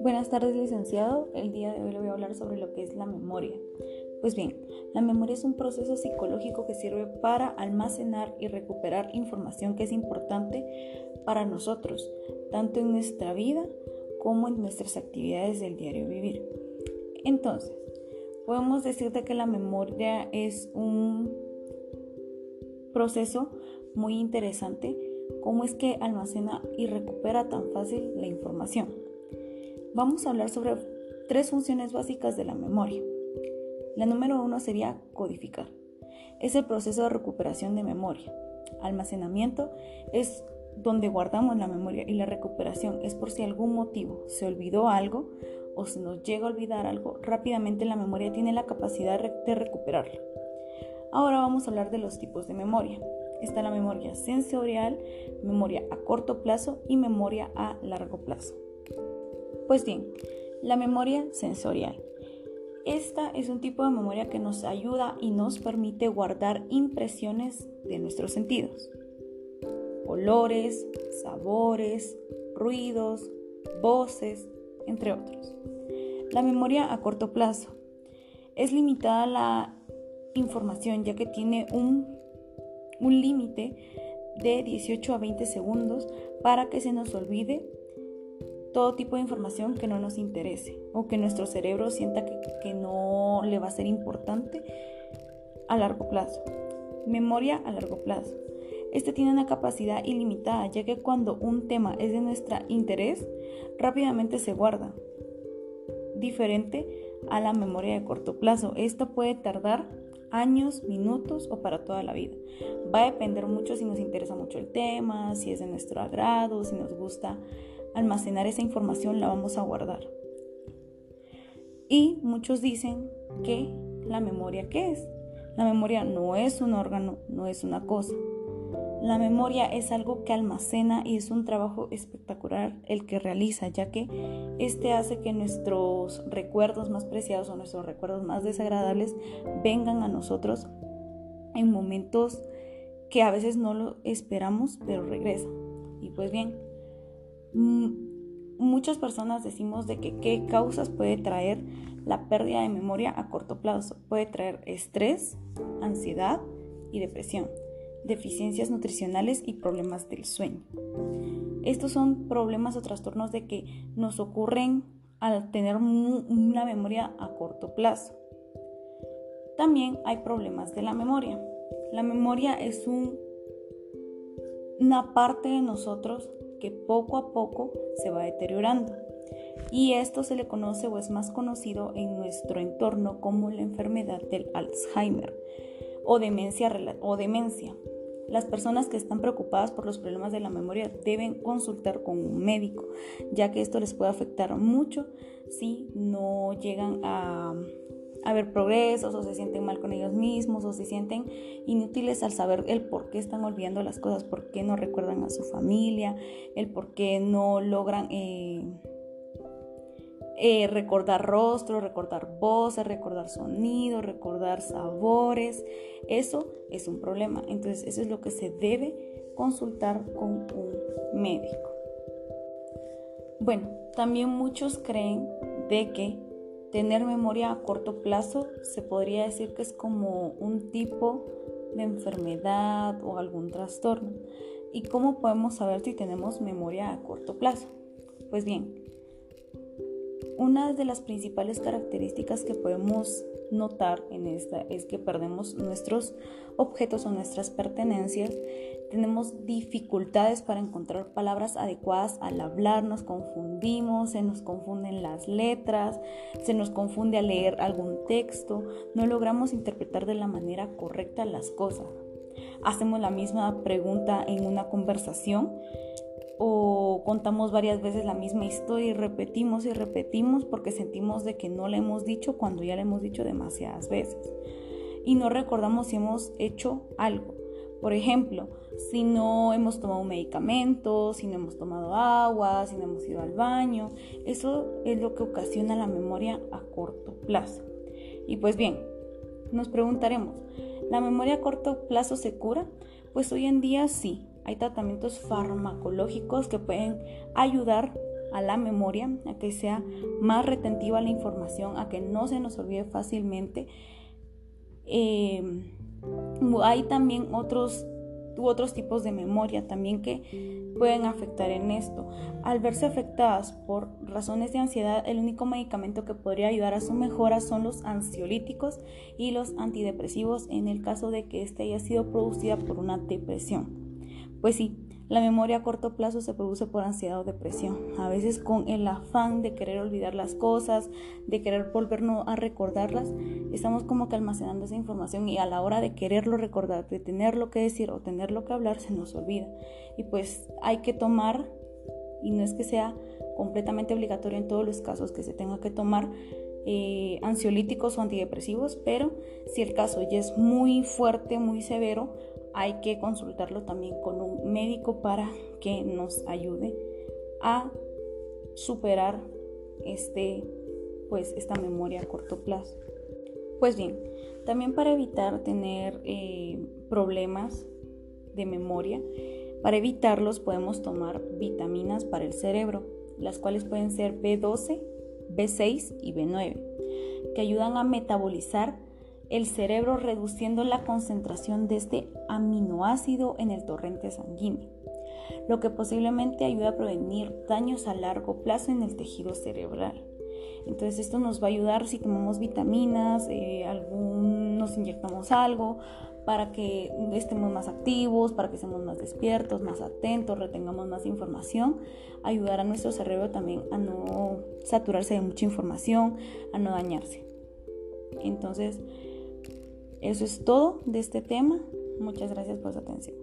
Buenas tardes, licenciado. El día de hoy le voy a hablar sobre lo que es la memoria. Pues bien, la memoria es un proceso psicológico que sirve para almacenar y recuperar información que es importante para nosotros, tanto en nuestra vida como en nuestras actividades del diario vivir. Entonces, podemos decirte que la memoria es un proceso muy interesante, cómo es que almacena y recupera tan fácil la información vamos a hablar sobre tres funciones básicas de la memoria. La número uno sería codificar. Es el proceso de recuperación de memoria. Almacenamiento es donde guardamos la memoria y la recuperación es por si algún motivo se olvidó algo o se nos llega a olvidar algo, rápidamente la memoria tiene la capacidad de recuperarlo. Ahora vamos a hablar de los tipos de memoria. Está la memoria sensorial, memoria a corto plazo y memoria a largo plazo. Pues bien, la memoria sensorial. Esta es un tipo de memoria que nos ayuda y nos permite guardar impresiones de nuestros sentidos. Colores, sabores, ruidos, voces, entre otros. La memoria a corto plazo. Es limitada la información ya que tiene un, un límite de 18 a 20 segundos para que se nos olvide todo tipo de información que no nos interese o que nuestro cerebro sienta que, no le va a ser importante a largo plazo. Memoria a largo plazo. Este tiene una capacidad ilimitada, ya que cuando un tema es de nuestro interés, rápidamente se guarda, diferente a la memoria de corto plazo. Esto puede tardar años, minutos o para toda la vida. Va a depender mucho si nos interesa mucho el tema, si es de nuestro agrado, si nos gusta almacenar esa información, la vamos a guardar. Y muchos dicen que la memoria, ¿qué es? La memoria no es un órgano, no es una cosa. La memoria es algo que almacena y es un trabajo espectacular el que realiza, ya que este hace que nuestros recuerdos más preciados o nuestros recuerdos más desagradables vengan a nosotros en momentos que a veces no lo esperamos, pero regresan. Y pues bien, muchas personas decimos de que qué causas puede traer la pérdida de memoria a corto plazo. Puede traer estrés, ansiedad y depresión, deficiencias nutricionales y problemas del sueño. Estos son problemas o trastornos de que nos ocurren al tener una memoria a corto plazo. También hay problemas de la memoria. La memoria es una parte de nosotros que poco a poco se va deteriorando. Y esto se le conoce o es más conocido en nuestro entorno como la enfermedad del Alzheimer o demencia, o demencia. Las personas que están preocupadas por los problemas de la memoria deben consultar con un médico, ya que esto les puede afectar mucho si no llegan a a ver progresos o se sienten mal con ellos mismos o se sienten inútiles al saber el por qué están olvidando las cosas, por qué no recuerdan a su familia, el por qué no logran eh, eh, recordar rostros, recordar voces, recordar sonidos, recordar sabores. Eso es un problema. Entonces eso es lo que se debe consultar con un médico. Bueno, también muchos creen de que Tener memoria a corto plazo se podría decir que es como un tipo de enfermedad o algún trastorno. ¿Y cómo podemos saber si tenemos memoria a corto plazo? Pues bien, una de las principales características que podemos notar en esta es que perdemos nuestros objetos o nuestras pertenencias, tenemos dificultades para encontrar palabras adecuadas al hablar, nos confundimos, se nos confunden las letras, se nos confunde al leer algún texto, no logramos interpretar de la manera correcta las cosas. Hacemos la misma pregunta en una conversación o contamos varias veces la misma historia y repetimos y repetimos porque sentimos de que no la hemos dicho cuando ya la hemos dicho demasiadas veces. Y no recordamos si hemos hecho algo. Por ejemplo, si no hemos tomado un medicamento, si no hemos tomado agua, si no hemos ido al baño. Eso es lo que ocasiona la memoria a corto plazo. Y pues bien, nos preguntaremos, ¿la memoria a corto plazo se cura? Pues hoy en día sí, hay tratamientos farmacológicos que pueden ayudar a la memoria, a que sea más retentiva la información, a que no se nos olvide fácilmente. Eh, hay también otros otros tipos de memoria también que pueden afectar en esto. Al verse afectadas por razones de ansiedad, el único medicamento que podría ayudar a su mejora son los ansiolíticos y los antidepresivos en el caso de que éste haya sido producida por una depresión. Pues sí, la memoria a corto plazo se produce por ansiedad o depresión, a veces con el afán de querer olvidar las cosas, de querer volvernos a recordarlas, estamos como que almacenando esa información y a la hora de quererlo recordar, de tenerlo que decir o tenerlo que hablar, se nos olvida. Y pues hay que tomar, y no es que sea completamente obligatorio en todos los casos que se tenga que tomar, eh, ansiolíticos o antidepresivos, pero si el caso ya es muy fuerte, muy severo, hay que consultarlo también con un médico para que nos ayude a superar este pues esta memoria a corto plazo. Pues bien, también para evitar tener eh, problemas de memoria, para evitarlos podemos tomar vitaminas para el cerebro, las cuales pueden ser B12, B6 y B9, que ayudan a metabolizar el cerebro reduciendo la concentración de este aminoácido en el torrente sanguíneo, lo que posiblemente ayuda a prevenir daños a largo plazo en el tejido cerebral. Entonces esto nos va a ayudar si tomamos vitaminas, eh, algún, nos inyectamos algo para que estemos más activos, para que estemos más despiertos, más atentos, retengamos más información, ayudar a nuestro cerebro también a no saturarse de mucha información, a no dañarse. Entonces, eso es todo de este tema. Muchas gracias por su atención.